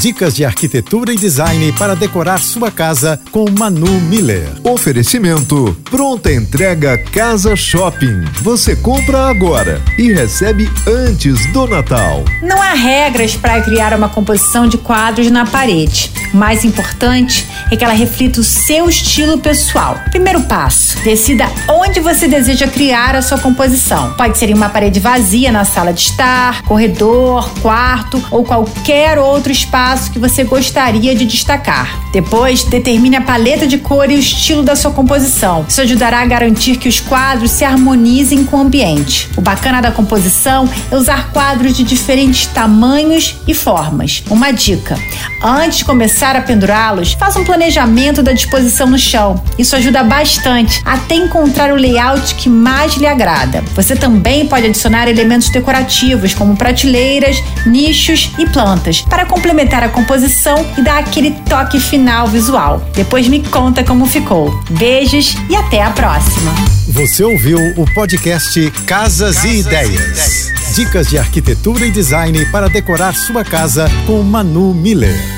Dicas de arquitetura e design para decorar sua casa com Manu Miller. Oferecimento: pronta entrega Casa Shopping. Você compra agora e recebe antes do Natal. Não há regras para criar uma composição de quadros na parede. O mais importante é que ela reflita o seu estilo pessoal. Primeiro passo: decida onde você deseja criar a sua composição. Pode ser em uma parede vazia na sala de estar, corredor, quarto ou qualquer outro espaço que você gostaria de destacar. Depois, determine a paleta de cor e o estilo da sua composição. Isso ajudará a garantir que os quadros se harmonizem com o ambiente. O bacana da composição é usar quadros de diferentes tamanhos e formas. Uma dica: antes de começar a pendurá-los, faça um planejamento da disposição no chão. Isso ajuda bastante até encontrar o layout que mais lhe agrada. Você também pode adicionar elementos decorativos, como prateleiras, nichos e plantas, para complementar a composição e dar aquele toque final final visual. Depois me conta como ficou. Beijos e até a próxima. Você ouviu o podcast Casas, Casas e, ideias. e Ideias. Dicas de arquitetura e design para decorar sua casa com Manu Miller.